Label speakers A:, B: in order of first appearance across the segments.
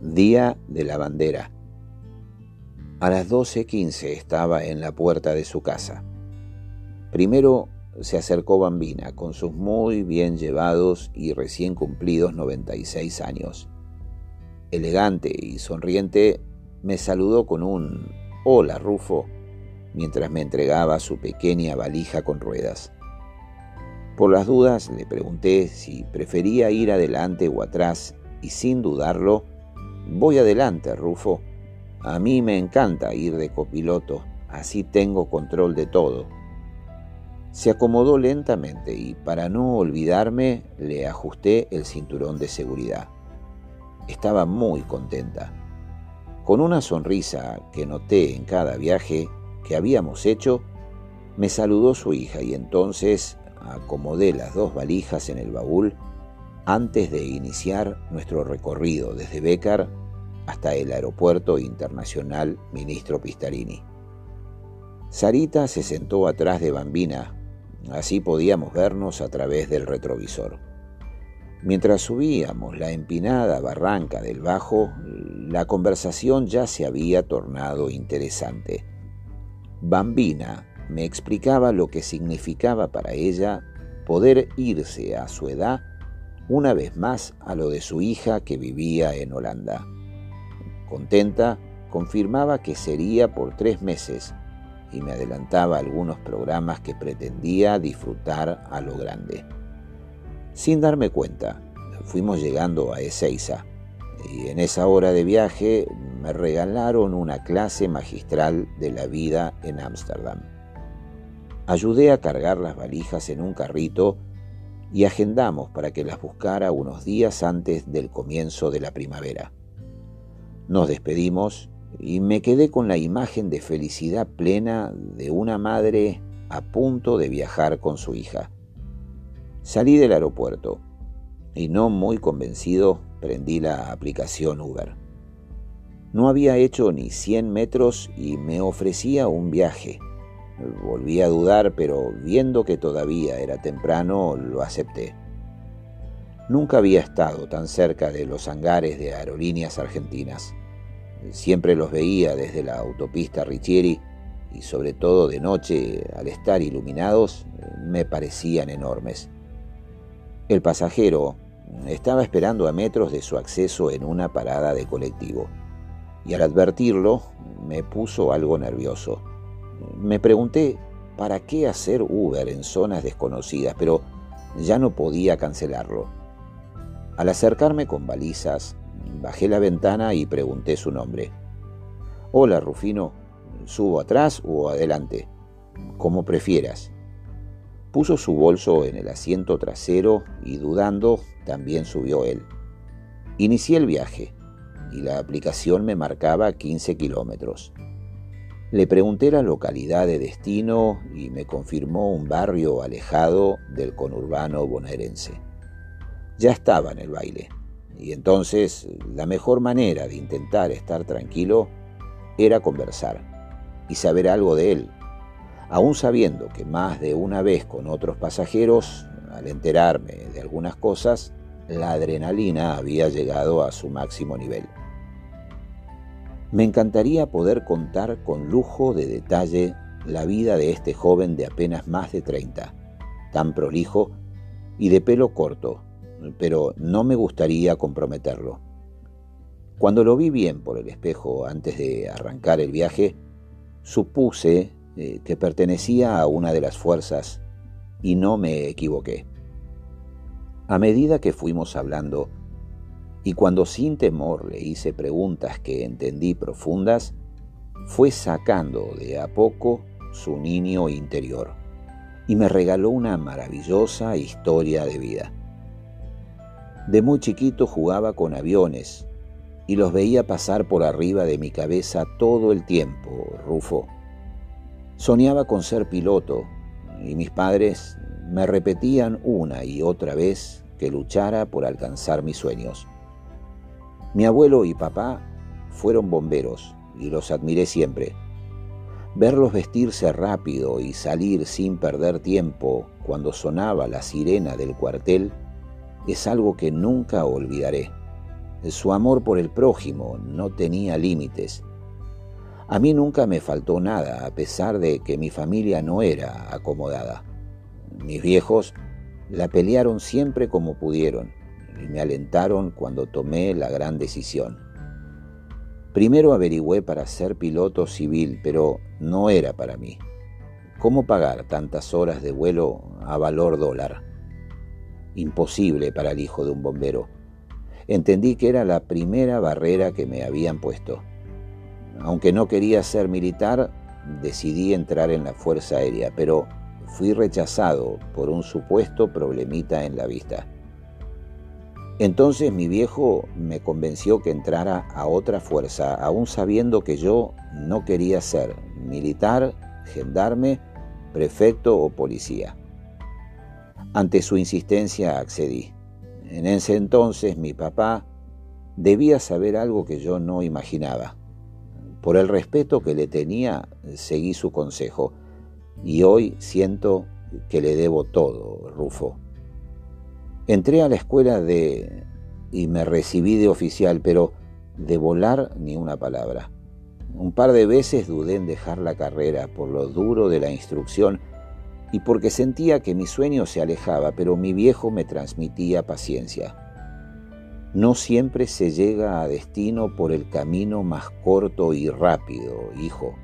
A: Día de la Bandera. A las 12.15 estaba en la puerta de su casa. Primero se acercó Bambina con sus muy bien llevados y recién cumplidos 96 años. Elegante y sonriente, me saludó con un Hola, Rufo, mientras me entregaba su pequeña valija con ruedas. Por las dudas le pregunté si prefería ir adelante o atrás y sin dudarlo, voy adelante, Rufo. A mí me encanta ir de copiloto, así tengo control de todo. Se acomodó lentamente y para no olvidarme le ajusté el cinturón de seguridad. Estaba muy contenta. Con una sonrisa que noté en cada viaje que habíamos hecho, me saludó su hija y entonces acomodé las dos valijas en el baúl antes de iniciar nuestro recorrido desde Bécar hasta el Aeropuerto Internacional Ministro Pistarini. Sarita se sentó atrás de Bambina, así podíamos vernos a través del retrovisor. Mientras subíamos la empinada barranca del Bajo, la conversación ya se había tornado interesante. Bambina me explicaba lo que significaba para ella poder irse a su edad una vez más a lo de su hija que vivía en Holanda. Contenta, confirmaba que sería por tres meses y me adelantaba algunos programas que pretendía disfrutar a lo grande. Sin darme cuenta, fuimos llegando a Ezeiza y en esa hora de viaje me regalaron una clase magistral de la vida en Ámsterdam. Ayudé a cargar las valijas en un carrito y agendamos para que las buscara unos días antes del comienzo de la primavera. Nos despedimos y me quedé con la imagen de felicidad plena de una madre a punto de viajar con su hija. Salí del aeropuerto y no muy convencido prendí la aplicación Uber. No había hecho ni 100 metros y me ofrecía un viaje. Volví a dudar, pero viendo que todavía era temprano, lo acepté. Nunca había estado tan cerca de los hangares de aerolíneas argentinas. Siempre los veía desde la autopista Richieri y sobre todo de noche, al estar iluminados, me parecían enormes. El pasajero estaba esperando a metros de su acceso en una parada de colectivo y al advertirlo me puso algo nervioso. Me pregunté para qué hacer Uber en zonas desconocidas, pero ya no podía cancelarlo. Al acercarme con balizas, bajé la ventana y pregunté su nombre. Hola, Rufino, ¿subo atrás o adelante? Como prefieras. Puso su bolso en el asiento trasero y dudando, también subió él. Inicié el viaje y la aplicación me marcaba 15 kilómetros. Le pregunté la localidad de destino y me confirmó un barrio alejado del conurbano bonaerense ya estaba en el baile. Y entonces la mejor manera de intentar estar tranquilo era conversar y saber algo de él, aún sabiendo que más de una vez con otros pasajeros, al enterarme de algunas cosas, la adrenalina había llegado a su máximo nivel. Me encantaría poder contar con lujo de detalle la vida de este joven de apenas más de 30, tan prolijo y de pelo corto, pero no me gustaría comprometerlo. Cuando lo vi bien por el espejo antes de arrancar el viaje, supuse eh, que pertenecía a una de las fuerzas y no me equivoqué. A medida que fuimos hablando, y cuando sin temor le hice preguntas que entendí profundas, fue sacando de a poco su niño interior y me regaló una maravillosa historia de vida. De muy chiquito jugaba con aviones y los veía pasar por arriba de mi cabeza todo el tiempo, Rufo. Soñaba con ser piloto y mis padres me repetían una y otra vez que luchara por alcanzar mis sueños. Mi abuelo y papá fueron bomberos y los admiré siempre. Verlos vestirse rápido y salir sin perder tiempo cuando sonaba la sirena del cuartel es algo que nunca olvidaré. Su amor por el prójimo no tenía límites. A mí nunca me faltó nada, a pesar de que mi familia no era acomodada. Mis viejos la pelearon siempre como pudieron y me alentaron cuando tomé la gran decisión. Primero averigüé para ser piloto civil, pero no era para mí. ¿Cómo pagar tantas horas de vuelo a valor dólar? Imposible para el hijo de un bombero. Entendí que era la primera barrera que me habían puesto. Aunque no quería ser militar, decidí entrar en la Fuerza Aérea, pero fui rechazado por un supuesto problemita en la vista. Entonces mi viejo me convenció que entrara a otra fuerza, aún sabiendo que yo no quería ser militar, gendarme, prefecto o policía. Ante su insistencia accedí. En ese entonces mi papá debía saber algo que yo no imaginaba. Por el respeto que le tenía, seguí su consejo y hoy siento que le debo todo, Rufo. Entré a la escuela de... y me recibí de oficial, pero de volar ni una palabra. Un par de veces dudé en dejar la carrera por lo duro de la instrucción y porque sentía que mi sueño se alejaba, pero mi viejo me transmitía paciencia. No siempre se llega a destino por el camino más corto y rápido, hijo.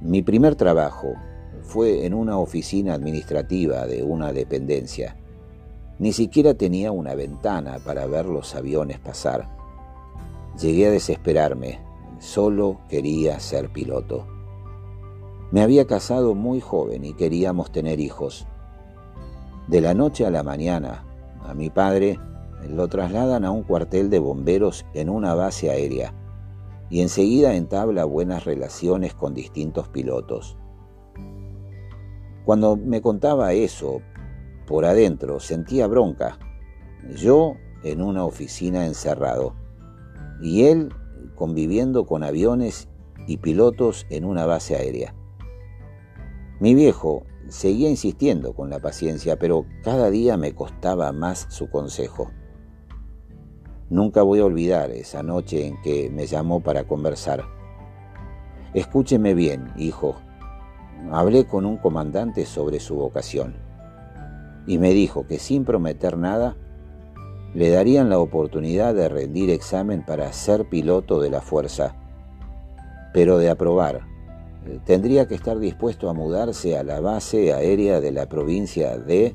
A: Mi primer trabajo fue en una oficina administrativa de una dependencia. Ni siquiera tenía una ventana para ver los aviones pasar. Llegué a desesperarme, solo quería ser piloto. Me había casado muy joven y queríamos tener hijos. De la noche a la mañana, a mi padre lo trasladan a un cuartel de bomberos en una base aérea y enseguida entabla buenas relaciones con distintos pilotos. Cuando me contaba eso, por adentro sentía bronca. Yo en una oficina encerrado y él conviviendo con aviones y pilotos en una base aérea. Mi viejo seguía insistiendo con la paciencia, pero cada día me costaba más su consejo. Nunca voy a olvidar esa noche en que me llamó para conversar. Escúcheme bien, hijo. Hablé con un comandante sobre su vocación y me dijo que sin prometer nada, le darían la oportunidad de rendir examen para ser piloto de la fuerza, pero de aprobar. Tendría que estar dispuesto a mudarse a la base aérea de la provincia de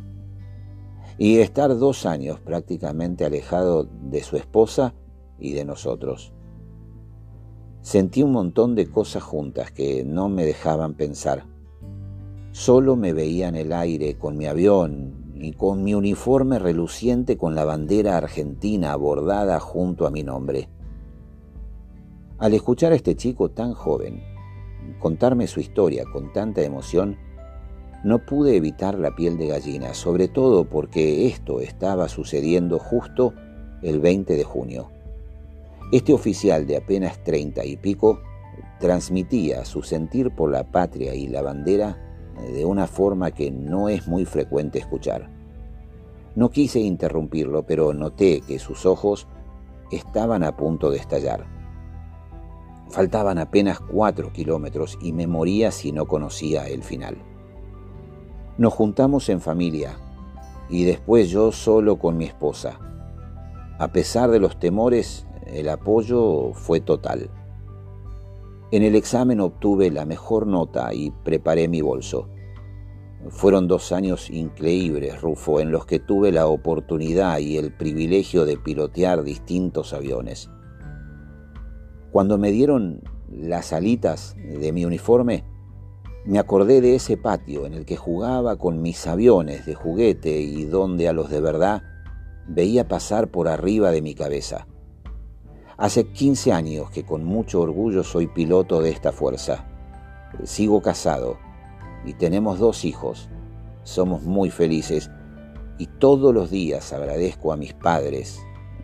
A: y estar dos años prácticamente alejado de su esposa y de nosotros. Sentí un montón de cosas juntas que no me dejaban pensar. Solo me veía en el aire con mi avión y con mi uniforme reluciente con la bandera argentina bordada junto a mi nombre. Al escuchar a este chico tan joven contarme su historia con tanta emoción, no pude evitar la piel de gallina, sobre todo porque esto estaba sucediendo justo el 20 de junio. Este oficial de apenas treinta y pico transmitía su sentir por la patria y la bandera de una forma que no es muy frecuente escuchar. No quise interrumpirlo, pero noté que sus ojos estaban a punto de estallar. Faltaban apenas cuatro kilómetros y me moría si no conocía el final. Nos juntamos en familia y después yo solo con mi esposa. A pesar de los temores, el apoyo fue total. En el examen obtuve la mejor nota y preparé mi bolso. Fueron dos años increíbles, Rufo, en los que tuve la oportunidad y el privilegio de pilotear distintos aviones. Cuando me dieron las alitas de mi uniforme, me acordé de ese patio en el que jugaba con mis aviones de juguete y donde a los de verdad veía pasar por arriba de mi cabeza. Hace 15 años que con mucho orgullo soy piloto de esta fuerza. Sigo casado y tenemos dos hijos. Somos muy felices y todos los días agradezco a mis padres,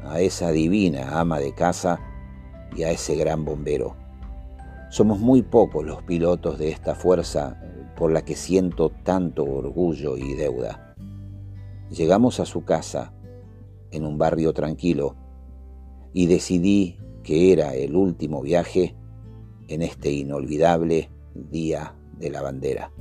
A: a esa divina ama de casa y a ese gran bombero. Somos muy pocos los pilotos de esta fuerza por la que siento tanto orgullo y deuda. Llegamos a su casa en un barrio tranquilo y decidí que era el último viaje en este inolvidable Día de la Bandera.